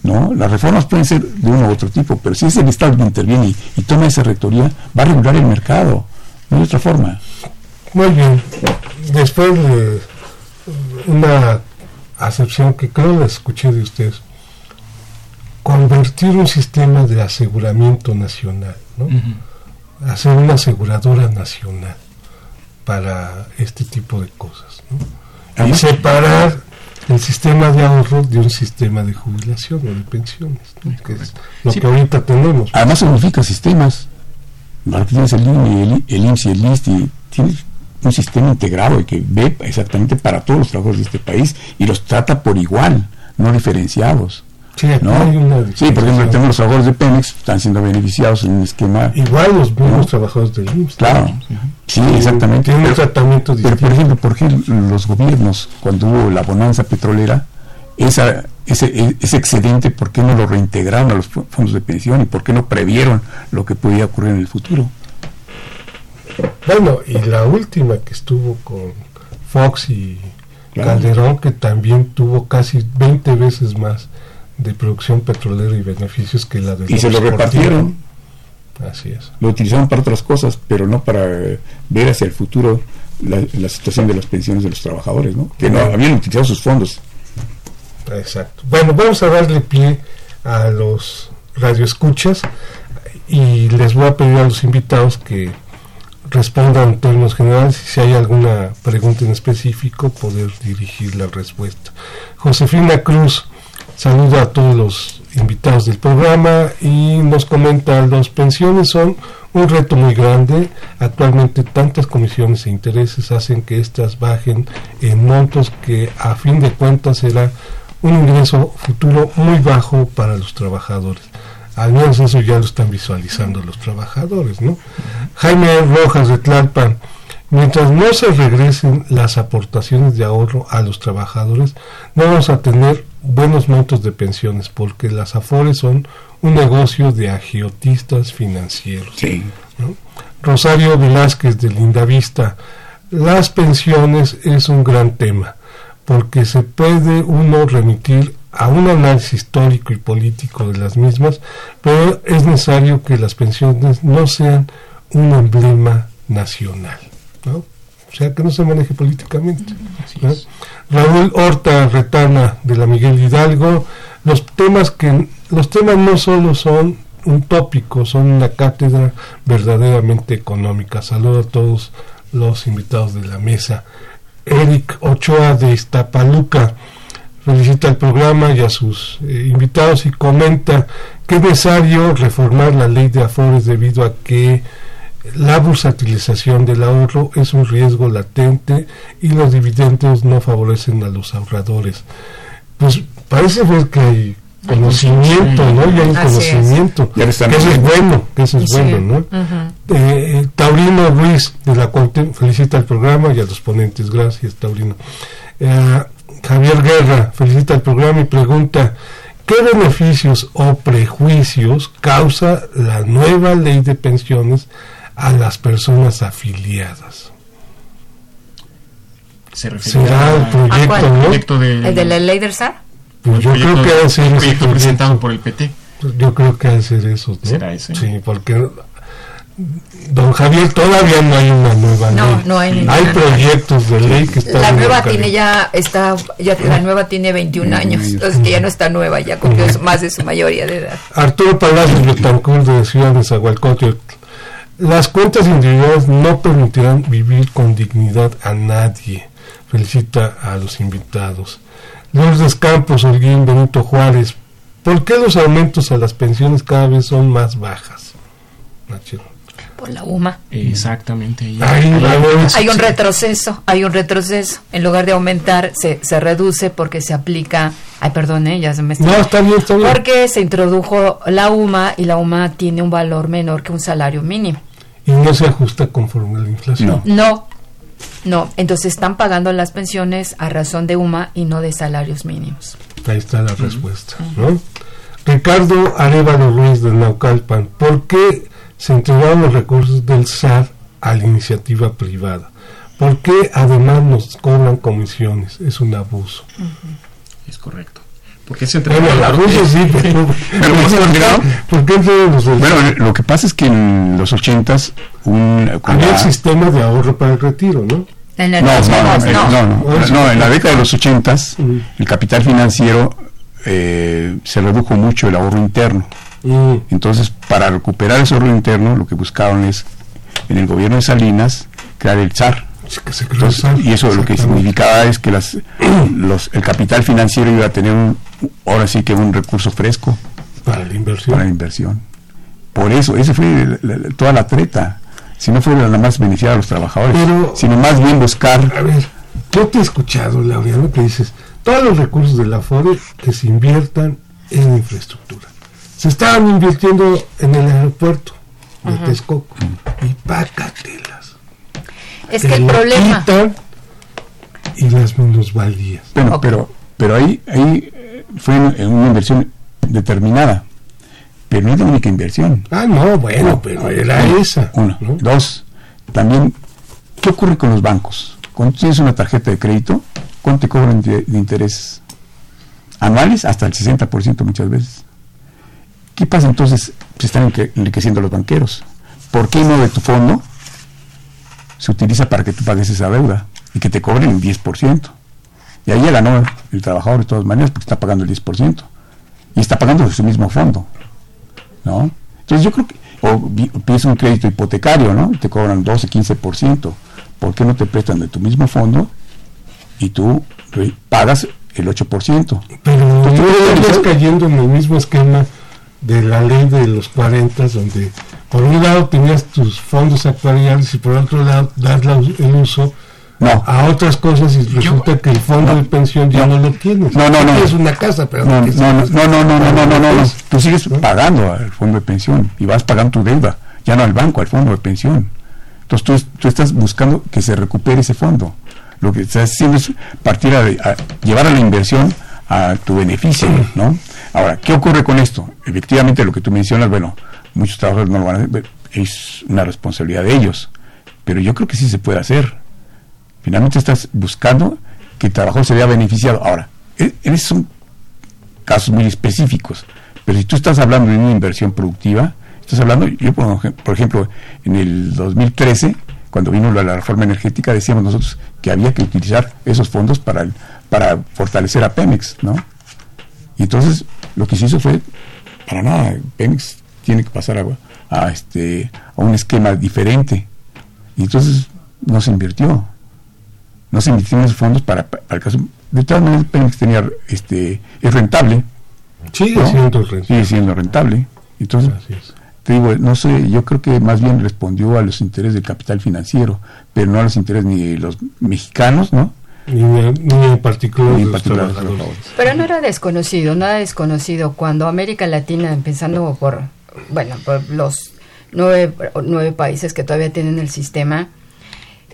¿no? Las reformas pueden ser de uno u otro tipo, pero si es el Estado que interviene y, toma esa rectoría, va a regular el mercado, no hay otra forma. Muy bien. Después de una acepción que creo la escuché de ustedes, convertir un sistema de aseguramiento nacional, ¿no? hacer una aseguradora nacional para este tipo de cosas, ¿no? y separar el sistema de ahorro de un sistema de jubilación o de pensiones, que es lo que ahorita tenemos. Además se unifica sistemas. tienes el, el, el IMSS y el LIST y tienes un sistema integrado y que ve exactamente para todos los trabajadores de este país y los trata por igual, no diferenciados. Sí, ¿no? sí, por ejemplo, tenemos los trabajadores de Pemex, están siendo beneficiados en un esquema. Igual los mismos trabajadores del IMSS. Claro, sí, exactamente. Tienen un tratamiento Pero, por ejemplo, ¿por qué los gobiernos, cuando hubo la bonanza petrolera, esa, ese, ese excedente, ¿por qué no lo reintegraron a los fondos de pensión y por qué no previeron lo que podía ocurrir en el futuro? Bueno, y la última que estuvo con Fox y Calderón, que también tuvo casi 20 veces más de producción petrolera y beneficios que la de y se lo repartieron. Así es. Lo utilizaron para otras cosas pero no para ver hacia el futuro la, situación de las pensiones de los trabajadores no que no habían utilizado sus fondos. Exacto. Bueno vamos a darle pie a los radioescuchas y les voy a pedir a los invitados que respondan en términos generales y si hay alguna pregunta en específico poder dirigir la respuesta. Josefina Cruz Saluda a todos los invitados del programa y nos comenta, las pensiones son un reto muy grande. Actualmente tantas comisiones e intereses hacen que éstas bajen en montos que a fin de cuentas será un ingreso futuro muy bajo para los trabajadores. Al menos eso ya lo están visualizando los trabajadores, ¿no? Jaime Rojas de Tlalpan, Mientras no se regresen las aportaciones de ahorro a los trabajadores, no vamos a tener buenos montos de pensiones, porque las AFORES son un negocio de agiotistas financieros. Rosario Velázquez de Lindavista, las pensiones es un gran tema, porque se puede uno remitir a un análisis histórico y político de las mismas, pero es necesario que las pensiones no sean un emblema nacional. ¿no? O sea, que no se maneje políticamente. Raúl Horta Retana de la Miguel Hidalgo, los temas que los temas no solo son un tópico, son una cátedra verdaderamente económica. Saludo a todos los invitados de la mesa. Eric Ochoa de Iztapaluca felicita al programa y a sus eh, invitados y comenta que es necesario reformar la ley de afores debido a que la bursatilización del ahorro es un riesgo latente y los dividendos no favorecen a los ahorradores. Pues parece que hay conocimiento, ¿no? Ya hay conocimiento. que eso es bueno, que eso es bueno, ¿no? Eh, eh, Taurino Ruiz de la Corte felicita al programa y a los ponentes. Gracias, Taurino. Eh, Javier Guerra felicita al programa y pregunta ¿Qué beneficios o prejuicios causa la nueva ley de pensiones a las personas afiliadas. Se ¿Será el proyecto, ¿no? proyecto de, ¿El de la ley del SAR? Pues yo creo que debe ser el proyecto presentado por el PT. Pues yo creo que debe ser eso. ¿no? ¿Será ese? Sí, porque Don Javier, todavía no hay una nueva no, ley. No, hay Hay proyectos de ley que están. La nueva tiene ya está ya la nueva tiene 21 años, entonces que ya no está nueva, ya cumplió más de su mayoría de edad. Arturo Palacios Betancourt de Ciudad de Zagualcóyotl las cuentas individuales no permitirán vivir con dignidad a nadie. Felicita a los invitados. Lourdes Campos, Holguín, Benito Juárez. ¿Por qué los aumentos a las pensiones cada vez son más bajas? Por la UMA. Exactamente. Hay, un retroceso, hay un retroceso. En lugar de aumentar, se, se reduce porque se aplica. Ay, perdón, ¿eh? ya se me está. No, está bien, está bien. Porque se introdujo la UMA y la UMA tiene un valor menor que un salario mínimo. Y no se ajusta conforme a la inflación. No. No, entonces están pagando las pensiones a razón de UMA y no de salarios mínimos. Ahí está la respuesta, ¿no? Ricardo Arevalo Ruiz de Naucalpan, ¿por qué se entregaron los recursos del SAR a la iniciativa privada. ¿Por qué además nos cobran comisiones? Es un abuso. Es correcto. Porque se entrega bueno, el abuso sí, pero, [LAUGHS] ¿por qué los Bueno, lo que pasa es que en los ochentas un había el sistema de ahorro para el retiro, ¿no? No, no, no, no, en la década de los ochentas el capital financiero eh, se redujo mucho el ahorro interno Mm. Entonces, para recuperar ese orden interno, lo que buscaron es, en el gobierno de Salinas, crear el SAR. y eso lo que significaba es que las, [CLEARS THROAT] los, el capital financiero iba a tener un, ahora sí que un recurso fresco para la inversión. Para la inversión. Por eso, esa fue toda la treta. Si no fue nada más beneficiar a los trabajadores, sino más bien buscar. A ver, yo te he escuchado, Laureano, que dices: todos los recursos de la FORE que se inviertan en infraestructura se estaban invirtiendo en el aeropuerto de Texcoco y pácatelas. Es que el problema y las minusvalías. Bueno, pero pero ahí ahí fue una inversión determinada, pero no es la única inversión. Ah, no, bueno, pero era esa. Uno, dos, también ¿qué ocurre con los bancos? Cuando tienes una tarjeta de crédito, ¿cuánto te cobran de, de intereses? Anuales hasta el 60% muchas veces. ¿Qué pasa entonces? Se están enriqueciendo los banqueros. ¿Por qué no de tu fondo se utiliza para que tú pagues esa deuda y que te cobren el 10%? Y ahí ya ganó el trabajador de todas maneras porque está pagando el 10%. Y está pagando de su mismo fondo. ¿No? Entonces yo creo que, o pides un crédito hipotecario, ¿no? Y te cobran 12, 15%. ¿Por qué no te prestan de tu mismo fondo y tú pagas el 8%? Pero tú estás cayendo en el mismo esquema de la ley de los 40, donde por un lado tenías tus fondos actuariales y por otro lado das el uso a otras cosas y resulta que el fondo de pensión ya no, lo tienes. No, no, no. Tienes una casa, pero no, no, no, no, no, no, no, no, no, Tú sigues pagando al fondo de pensión y vas pagando tu deuda, ya no al banco, al fondo de pensión. Entonces tú, estás buscando que se recupere ese fondo. Lo que estás haciendo es partir a, llevar a la inversión a tu beneficio, ¿no? Ahora, ¿qué ocurre con esto? Efectivamente, lo que tú mencionas, bueno, muchos trabajadores no lo van a hacer, es una responsabilidad de ellos, pero yo creo que sí se puede hacer. Finalmente estás buscando que el trabajador se vea beneficiado. Ahora, e, esos son casos muy específicos, pero si tú estás hablando de una inversión productiva, estás hablando, yo por ejemplo, en el 2013, cuando vino la reforma energética, decíamos nosotros que había que utilizar esos fondos para, para fortalecer a Pemex, ¿no? Y entonces lo que se hizo fue, para nada, Pemex tiene que pasar a, a, este, a un esquema diferente. Y entonces no se invirtió. No se invirtió en esos fondos para, para el caso. De todas maneras, Pemex tenía, este, es rentable. Sigue siendo rentable. Sigue siendo rentable. Entonces, te digo, no sé, yo creo que más bien respondió a los intereses del capital financiero, pero no a los intereses ni de los mexicanos, ¿no? Ni, en particular, Pero no era desconocido, no era desconocido cuando América Latina, empezando por, bueno, por los nueve, nueve países que todavía tienen el sistema,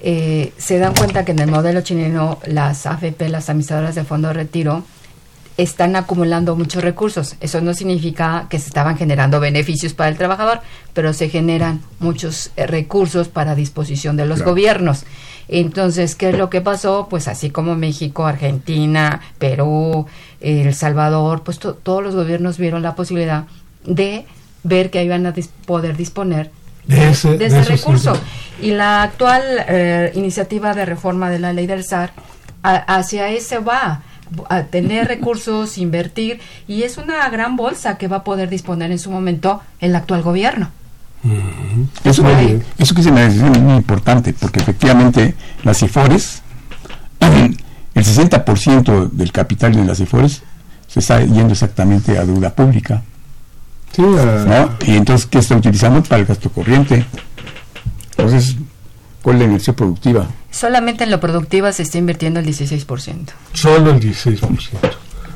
eh, se dan cuenta que en el modelo chileno las AFP, las administradoras de fondo de retiro, están acumulando muchos recursos. Eso no significa que se estaban generando beneficios para el trabajador, pero se generan muchos eh, recursos para disposición de los gobiernos. Entonces, ¿qué es lo que pasó? Pues así como México, Argentina, Perú, El Salvador, pues todos los gobiernos vieron la posibilidad de ver que iban a poder disponer de ese, recurso. Y la actual eh, iniciativa de reforma de la ley del SAR hacia ese va a tener recursos, invertir, y es una gran bolsa que va a poder disponer en su momento el actual gobierno. Eso, eso que se me es muy importante, porque efectivamente las IFORES, [CLEARS THROAT] el 60% del capital de las IFORES se está yendo exactamente a deuda pública. Y entonces, ¿qué está utilizando? Para el gasto corriente. Entonces, ¿cuál es la inversión productiva? Solamente en lo productiva se está invirtiendo el 16%. Solo el 16%.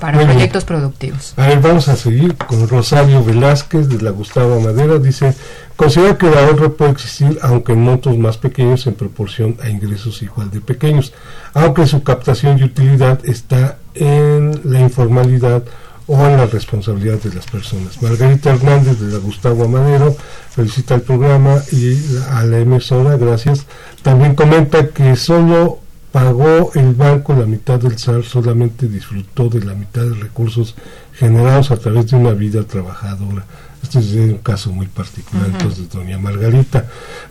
Para proyectos productivos. A ver, vamos a seguir con Rosario Velázquez de la Gustavo Madera. Dice, considera que el ahorro puede existir aunque en montos más pequeños en proporción a ingresos igual de pequeños, aunque su captación y utilidad está en la informalidad o en la responsabilidad de las personas. Margarita Hernández de la Gustavo Amadero felicita el programa y a la emisora, gracias. También comenta que solo pagó el banco la mitad del SAR, solamente disfrutó de la mitad de recursos generados a través de una vida trabajadora. Este es un caso muy particular, entonces, doña Margarita.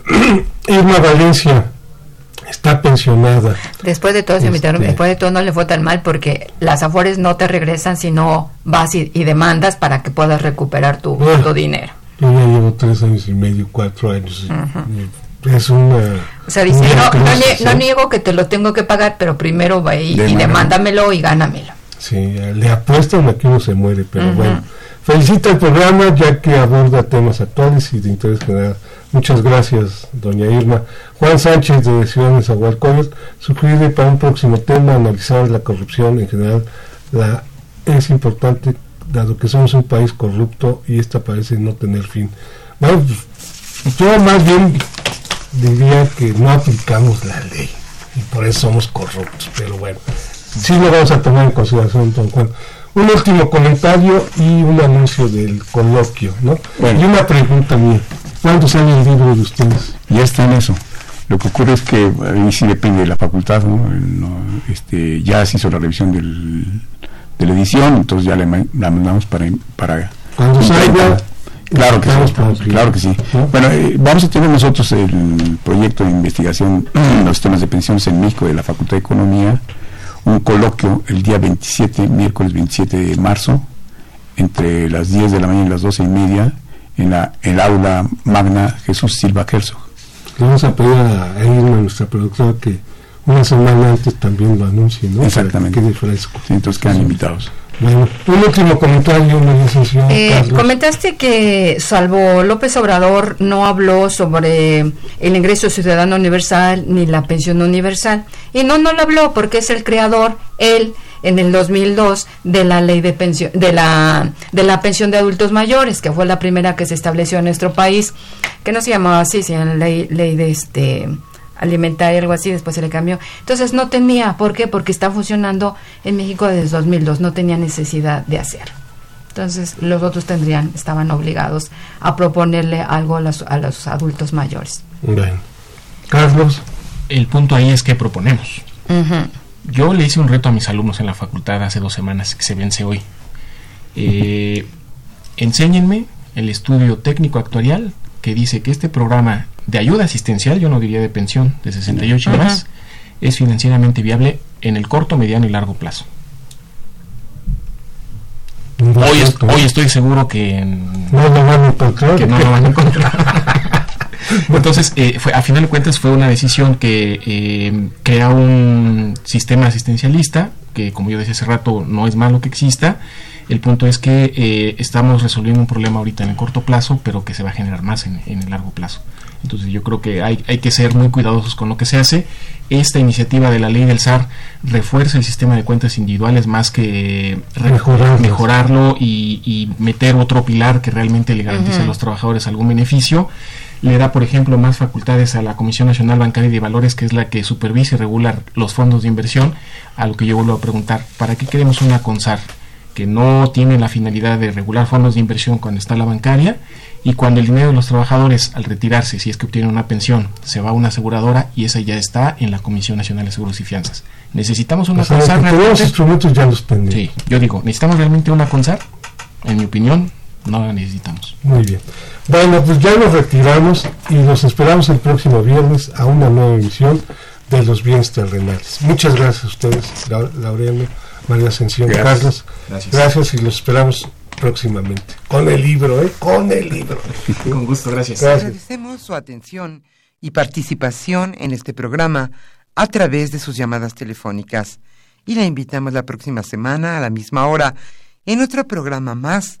[CLEARS THROAT] Irma Valencia, está pensionada. Después de todo, este, después de todo no le fue tan mal porque las afores no te regresan si no vas y, demandas para que puedas recuperar tu, dinero. Yo ya llevo tres años y medio, cuatro años. Es una... O sea, dice, no, niego que te lo tengo que pagar, pero primero va y, y demándamelo y gánamelo. Sí, le apuestan a que uno se muere, pero bueno. Felicita el programa ya que aborda temas actuales y de interés general. Muchas gracias, doña Irma. Juan Sánchez de Ciudad de Zahualcóyotl sugiere para un próximo tema analizar la corrupción en general. La, es importante, dado que somos un país corrupto y esta parece no tener fin. Bueno, pues, yo más bien diría que no aplicamos la ley y por eso somos corruptos, pero bueno, sí lo vamos a tomar en consideración, don Juan un último comentario y un anuncio del coloquio, ¿no? Y una pregunta mía. ¿Cuándo sale el libro de ustedes? Ya está en eso. Lo que ocurre es que ahí sí depende de la facultad, ¿no? este, ya se hizo la revisión del, de la edición, entonces ya la, mandamos para... para Cuando salga... Claro que sí, claro que sí. Bueno, eh, vamos a tener nosotros el proyecto de investigación en [CLEARS THROAT] los sistemas de pensiones en México de la Facultad de Economía, un coloquio el día 27, miércoles 27 de marzo, entre las 10 de la mañana y las 12 y media, en la, el aula magna Jesús Silva Herzog. Le vamos a pedir a Irma, nuestra productora, que una semana antes también lo anuncie, ¿no? Exactamente. Que quede fresco. entonces quedan invitados. Bueno, un último comentario, eh, Comentaste que, salvo López Obrador, no habló sobre el ingreso ciudadano universal ni la pensión universal. Y no, no lo habló porque es el creador, él, en el 2002 de la ley de pensión de la de la pensión de adultos mayores, que fue la primera que se estableció en nuestro país, que no se llamaba así, sino la ley, ley de este alimentaria, algo así, después se le cambió. Entonces no tenía, ¿por qué? Porque está funcionando en México desde 2002, no tenía necesidad de hacerlo. Entonces los otros tendrían, estaban obligados a proponerle algo a los, a los adultos mayores. Bueno. Carlos. El punto ahí es que proponemos. Yo le hice un reto a mis alumnos en la facultad hace dos semanas que se vence hoy. Eh, enséñenme el estudio técnico actuarial que dice que este programa de ayuda asistencial, yo no diría de pensión, de 68 y más, es financieramente viable en el corto, mediano y largo plazo. Hoy, hoy, estoy seguro que no lo van a encontrar. Que no lo van a encontrar. [LAUGHS] Entonces, eh, fue, a final de cuentas fue una decisión que eh, crea un sistema asistencialista, que como yo decía hace rato, no es malo que exista. El punto es que eh, estamos resolviendo un problema ahorita en el corto plazo, pero que se va a generar más en, en el largo plazo. Entonces yo creo que hay, hay, que ser muy cuidadosos con lo que se hace. Esta iniciativa de la ley del SAR refuerza el sistema de cuentas individuales más que mejorarlo y, y, meter otro pilar que realmente le garantice a los trabajadores algún beneficio. Le da, por ejemplo, más facultades a la Comisión Nacional Bancaria de Valores, que es la que supervisa y regula los fondos de inversión. A lo que yo vuelvo a preguntar, ¿para qué queremos una CONSAR? que no tiene la finalidad de regular fondos de inversión cuando está la bancaria y cuando el dinero de los trabajadores al retirarse, si es que obtienen una pensión, se va a una aseguradora y esa ya está en la Comisión Nacional de Seguros y Fianzas. Necesitamos una CONSAR. Los instrumentos ya los Sí, yo digo, necesitamos realmente una CONSAR. En mi opinión, no la necesitamos. Muy bien. Bueno, pues ya nos retiramos y nos esperamos el próximo viernes a una nueva emisión de los bienes terrenales. Muchas gracias a ustedes, Laureano, María Ascensión, Carlos. Gracias. Gracias y los esperamos próximamente. Con el libro, ¿eh? Con el libro. [LAUGHS] Con gusto, gracias. Agradecemos su atención y participación en este programa a través de sus llamadas telefónicas y la invitamos la próxima semana a la misma hora en otro programa más